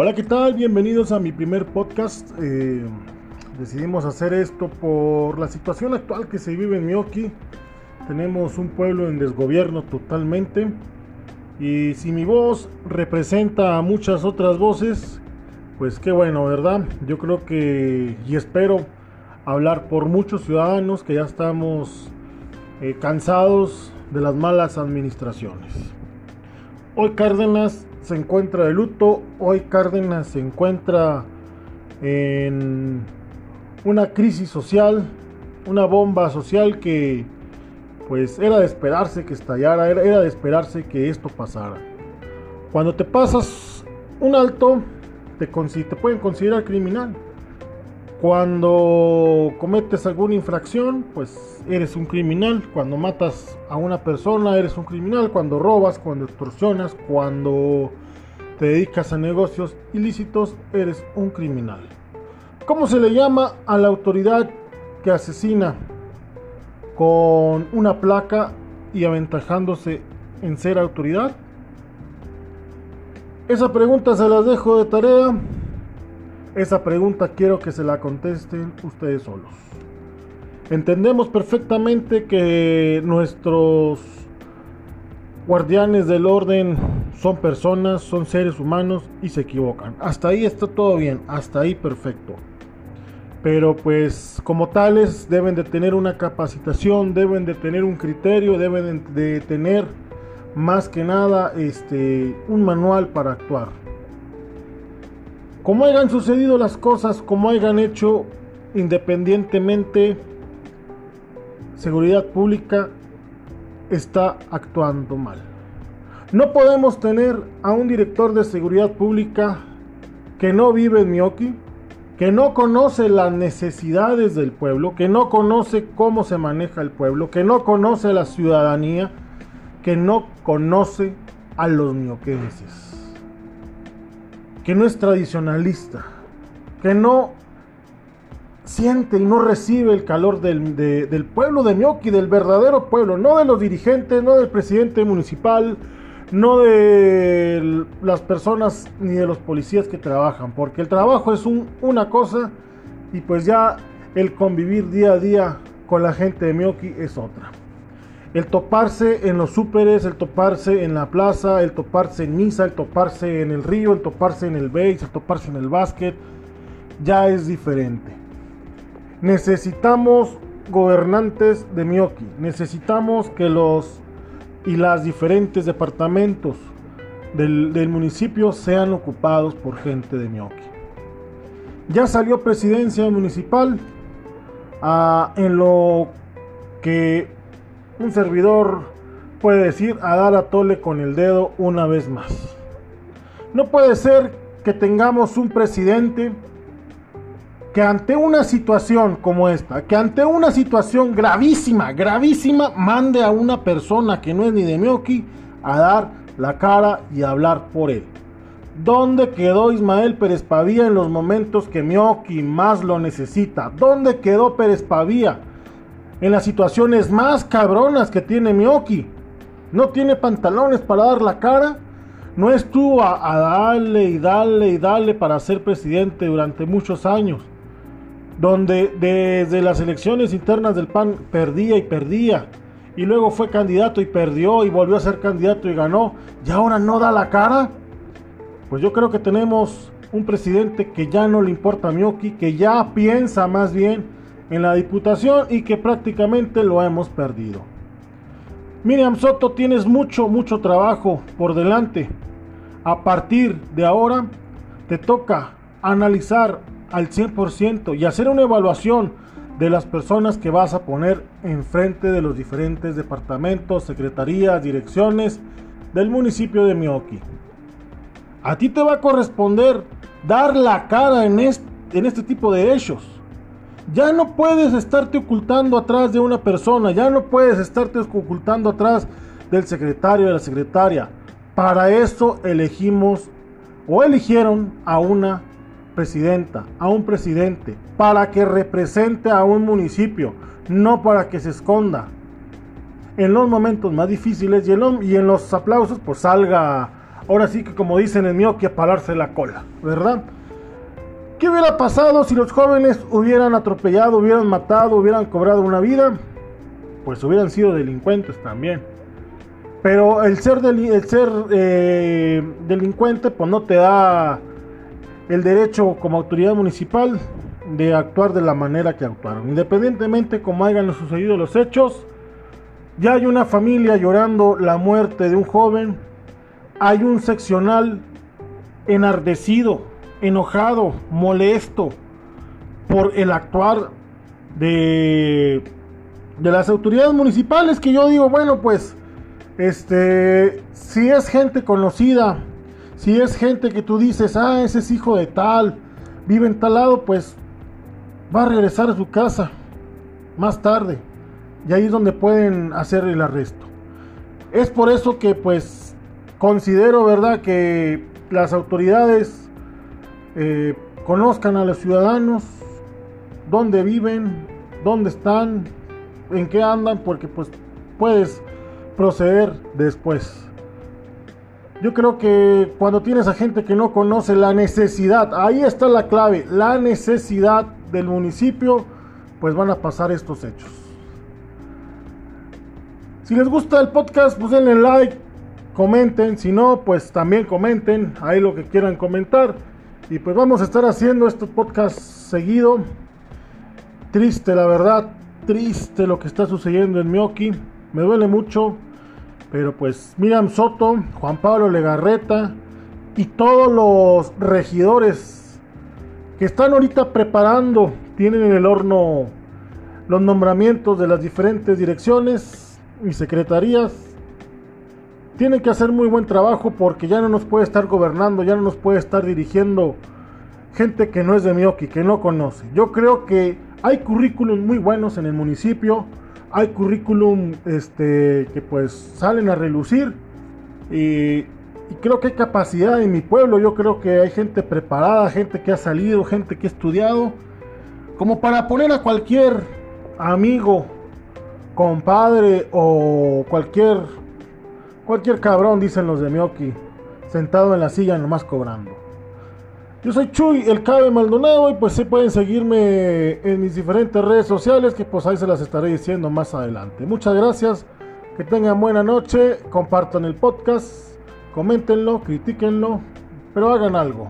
Hola, ¿qué tal? Bienvenidos a mi primer podcast. Eh, decidimos hacer esto por la situación actual que se vive en Miyoki. Tenemos un pueblo en desgobierno totalmente. Y si mi voz representa a muchas otras voces, pues qué bueno, ¿verdad? Yo creo que y espero hablar por muchos ciudadanos que ya estamos eh, cansados de las malas administraciones. Hoy Cárdenas se encuentra de luto, hoy Cárdenas se encuentra en una crisis social, una bomba social que pues era de esperarse que estallara, era, de esperarse que esto pasara. Cuando te pasas un alto, te, te pueden considerar criminal. Cuando cometes alguna infracción, pues eres un criminal. Cuando matas a una persona, eres un criminal. Cuando robas, cuando extorsionas, cuando te dedicas a negocios ilícitos, eres un criminal. ¿Cómo se le llama a la autoridad que asesina con una placa y aventajándose en ser autoridad? Esa pregunta se las dejo de tarea. Esa pregunta quiero que se la contesten ustedes solos. Entendemos perfectamente que nuestros guardianes del orden son personas, son seres humanos y se equivocan. Hasta ahí está todo bien, hasta ahí perfecto. Pero pues como tales deben de tener una capacitación, deben de tener un criterio, deben de tener más que nada este un manual para actuar como hayan sucedido las cosas, como hayan hecho independientemente, seguridad pública está actuando mal. No podemos tener a un director de seguridad pública que no vive en Miyoki, que no conoce las necesidades del pueblo, que no conoce cómo se maneja el pueblo, que no conoce la ciudadanía, que no conoce a los mioquenses que no es tradicionalista, que no siente y no recibe el calor del, pueblo de Mioki, del verdadero pueblo, no de los dirigentes, no del presidente municipal, no de las personas ni de los policías que trabajan, porque el trabajo es una cosa y pues ya el convivir día a día con la gente de Mioki es otra. El toparse en los súperes, el toparse en la plaza, el toparse en misa, el toparse en el río, el toparse en el base, el toparse en el básquet, ya es diferente. Necesitamos gobernantes de Miyoki, necesitamos que los y las diferentes departamentos del, municipio sean ocupados por gente de Miyoki. Ya salió presidencia municipal ah, en lo que un servidor puede decir a dar a tole con el dedo una vez más. No puede ser que tengamos un presidente que ante una situación como esta, que ante una situación gravísima, gravísima, mande a una persona que no es ni de Miyoki a dar la cara y hablar por él. ¿Dónde quedó Ismael Pérez Pavía en los momentos que Miyoki más lo necesita? ¿Dónde quedó Pérez Pavía? En las situaciones más cabronas que tiene Miyoki. No tiene pantalones para dar la cara. No estuvo a, darle y darle y darle para ser presidente durante muchos años. Donde desde las elecciones internas del PAN perdía y perdía. Y luego fue candidato y perdió y volvió a ser candidato y ganó. Y ahora no da la cara. Pues yo creo que tenemos un presidente que ya no le importa a Miyoki, que ya piensa más bien en la Diputación y que prácticamente lo hemos perdido. Miriam Soto, tienes mucho, mucho trabajo por delante. A partir de ahora te toca analizar al 100% y hacer una evaluación de las personas que vas a poner enfrente de los diferentes departamentos, secretarías, direcciones del municipio de Miyoki. A ti te va a corresponder dar la cara en este, en este tipo de hechos ya no puedes estarte ocultando atrás de una persona, ya no puedes estarte ocultando atrás del secretario de la secretaria. Para eso elegimos o eligieron a una presidenta, a un presidente, para que represente a un municipio, no para que se esconda. En los momentos más difíciles y en los, aplausos, pues salga ahora sí que como dicen en Mioki, a pararse la cola, ¿verdad? ¿Qué hubiera pasado si los jóvenes hubieran atropellado, hubieran matado, hubieran cobrado una vida? Pues hubieran sido delincuentes también. Pero el ser, eh, delincuente pues no te da el derecho como autoridad municipal de actuar de la manera que actuaron. Independientemente como hayan sucedido los hechos, ya hay una familia llorando la muerte de un joven, hay un seccional enardecido, enojado, molesto por el actuar de, de las autoridades municipales que yo digo, bueno, pues este, si es gente conocida, si es gente que tú dices, ah, ese es hijo de tal, vive en tal lado, pues va a regresar a su casa más tarde. Y ahí es donde pueden hacer el arresto. Es por eso que pues considero, ¿verdad?, que las autoridades eh, conozcan a los ciudadanos, dónde viven, dónde están, en qué andan, porque pues puedes proceder después. Yo creo que cuando tienes a gente que no conoce la necesidad, ahí está la clave, la necesidad del municipio, pues van a pasar estos hechos. Si les gusta el podcast, pues denle like, comenten, si no, pues también comenten ahí lo que quieran comentar. Y pues vamos a estar haciendo este podcast seguido. Triste, la verdad, triste lo que está sucediendo en Mioki. Me duele mucho. Pero pues Miriam Soto, Juan Pablo Legarreta y todos los regidores que están ahorita preparando, tienen en el horno los nombramientos de las diferentes direcciones y secretarías. Tienen que hacer muy buen trabajo porque ya no nos puede estar gobernando, ya no nos puede estar dirigiendo gente que no es de Mioki, que no conoce. Yo creo que hay currículums muy buenos en el municipio hay currículum este, que pues salen a relucir y, creo que hay capacidad en mi pueblo, yo creo que hay gente preparada, gente que ha salido, gente que ha estudiado, como para poner a cualquier amigo, compadre o cualquier, cualquier cabrón, dicen los de Mioki, sentado en la silla nomás cobrando. Yo soy Chuy, el Cabe Maldonado, y pues sí pueden seguirme en mis diferentes redes sociales, que pues ahí se las estaré diciendo más adelante. Muchas gracias, que tengan buena noche, compartan el podcast, coméntenlo, critíquenlo, pero hagan algo.